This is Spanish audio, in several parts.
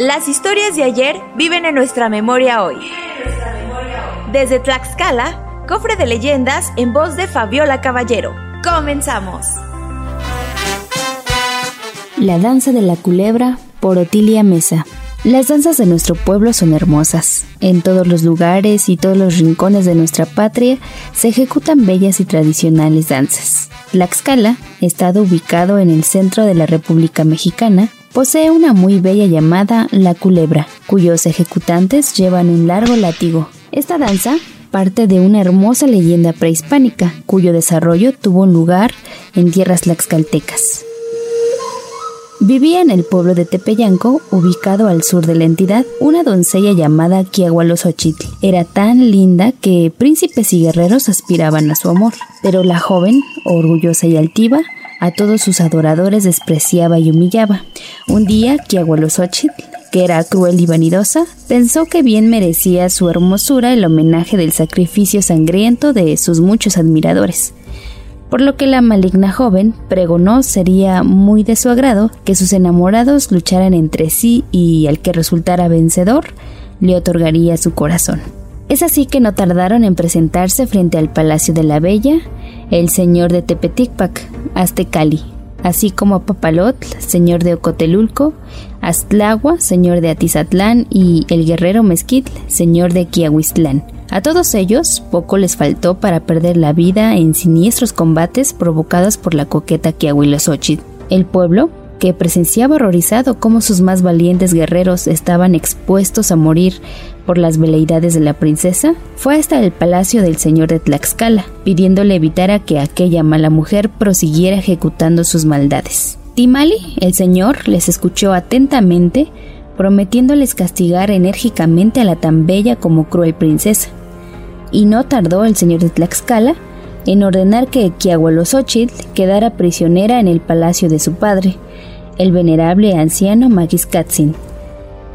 Las historias de ayer viven en nuestra memoria hoy. Desde Tlaxcala, cofre de leyendas en voz de Fabiola Caballero. Comenzamos. La danza de la culebra por Otilia Mesa. Las danzas de nuestro pueblo son hermosas. En todos los lugares y todos los rincones de nuestra patria se ejecutan bellas y tradicionales danzas. Tlaxcala, estado ubicado en el centro de la República Mexicana, posee una muy bella llamada La Culebra, cuyos ejecutantes llevan un largo látigo. Esta danza parte de una hermosa leyenda prehispánica, cuyo desarrollo tuvo lugar en tierras tlaxcaltecas. Vivía en el pueblo de Tepeyanco, ubicado al sur de la entidad, una doncella llamada Quiahualosochitl. Era tan linda que príncipes y guerreros aspiraban a su amor, pero la joven, orgullosa y altiva, a todos sus adoradores despreciaba y humillaba. Un día, Quiahualosochitl, que era cruel y vanidosa, pensó que bien merecía su hermosura el homenaje del sacrificio sangriento de sus muchos admiradores por lo que la maligna joven pregonó sería muy de su agrado que sus enamorados lucharan entre sí y al que resultara vencedor le otorgaría su corazón. Es así que no tardaron en presentarse frente al Palacio de la Bella, el señor de Tepeticpac, Aztecali, así como a Papalotl, señor de Ocotelulco, Astlagua, señor de Atizatlán y el guerrero Mezquitl, señor de Quiahuistlán a todos ellos poco les faltó para perder la vida en siniestros combates provocados por la coqueta Quiahuilosochitl. El pueblo, que presenciaba horrorizado cómo sus más valientes guerreros estaban expuestos a morir por las veleidades de la princesa, fue hasta el palacio del señor de Tlaxcala, pidiéndole evitara que aquella mala mujer prosiguiera ejecutando sus maldades. Timali, el señor, les escuchó atentamente, prometiéndoles castigar enérgicamente a la tan bella como cruel princesa y no tardó el señor de Tlaxcala en ordenar que Quiahualosochitl quedara prisionera en el palacio de su padre, el venerable anciano Magiscatzin,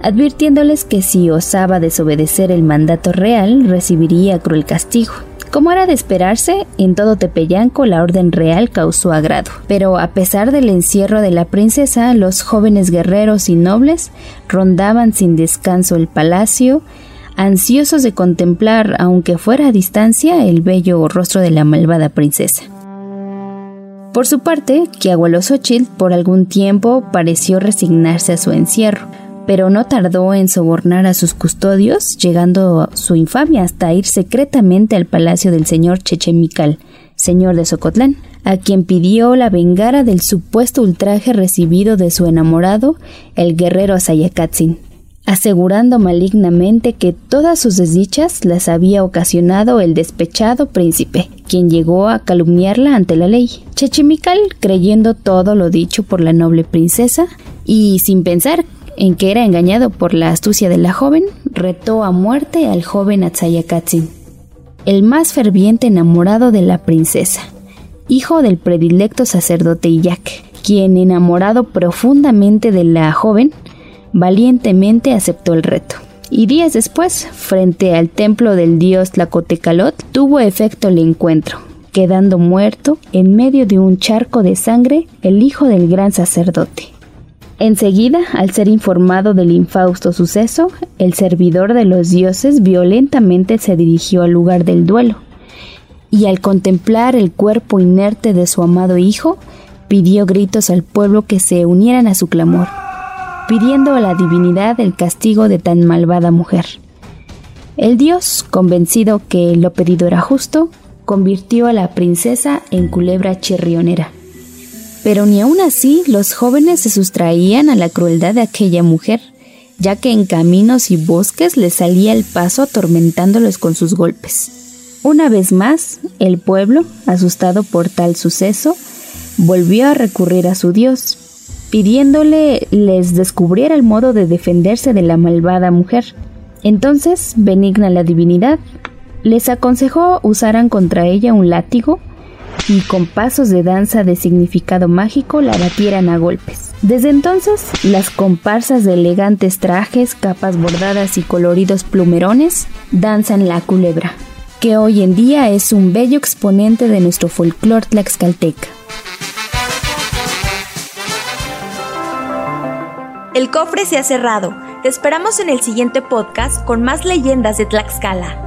advirtiéndoles que si osaba desobedecer el mandato real recibiría cruel castigo. Como era de esperarse, en todo Tepeyanco la orden real causó agrado, pero a pesar del encierro de la princesa, los jóvenes guerreros y nobles rondaban sin descanso el palacio, ansiosos de contemplar, aunque fuera a distancia, el bello rostro de la malvada princesa. Por su parte, Quiahualosochitl por algún tiempo pareció resignarse a su encierro, pero no tardó en sobornar a sus custodios, llegando su infamia hasta ir secretamente al palacio del señor Chechemical, señor de Socotlán, a quien pidió la vengara del supuesto ultraje recibido de su enamorado, el guerrero Asayacatzin asegurando malignamente que todas sus desdichas las había ocasionado el despechado príncipe, quien llegó a calumniarla ante la ley. Chechimical, creyendo todo lo dicho por la noble princesa, y sin pensar en que era engañado por la astucia de la joven, retó a muerte al joven Atsayakatzin, el más ferviente enamorado de la princesa, hijo del predilecto sacerdote Iyak, quien enamorado profundamente de la joven, valientemente aceptó el reto. Y días después, frente al templo del dios Tlacotecalot, tuvo efecto el encuentro, quedando muerto en medio de un charco de sangre el hijo del gran sacerdote. Enseguida, al ser informado del infausto suceso, el servidor de los dioses violentamente se dirigió al lugar del duelo, y al contemplar el cuerpo inerte de su amado hijo, pidió gritos al pueblo que se unieran a su clamor pidiendo a la divinidad el castigo de tan malvada mujer. El dios, convencido que lo pedido era justo, convirtió a la princesa en culebra chirrionera. Pero ni aun así los jóvenes se sustraían a la crueldad de aquella mujer, ya que en caminos y bosques les salía el paso atormentándolos con sus golpes. Una vez más, el pueblo, asustado por tal suceso, volvió a recurrir a su Dios, pidiéndole les descubriera el modo de defenderse de la malvada mujer. Entonces, benigna la divinidad, les aconsejó usaran contra ella un látigo y con pasos de danza de significado mágico la batieran a golpes. Desde entonces, las comparsas de elegantes trajes, capas bordadas y coloridos plumerones danzan la culebra, que hoy en día es un bello exponente de nuestro folclore tlaxcalteca. El cofre se ha cerrado. Te esperamos en el siguiente podcast con más leyendas de Tlaxcala.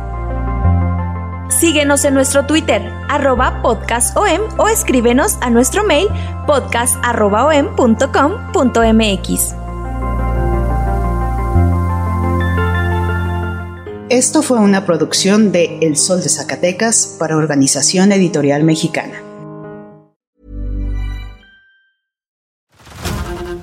Síguenos en nuestro Twitter, arroba podcastom o escríbenos a nuestro mail podcast.om.com.mx. Esto fue una producción de El Sol de Zacatecas para Organización Editorial Mexicana.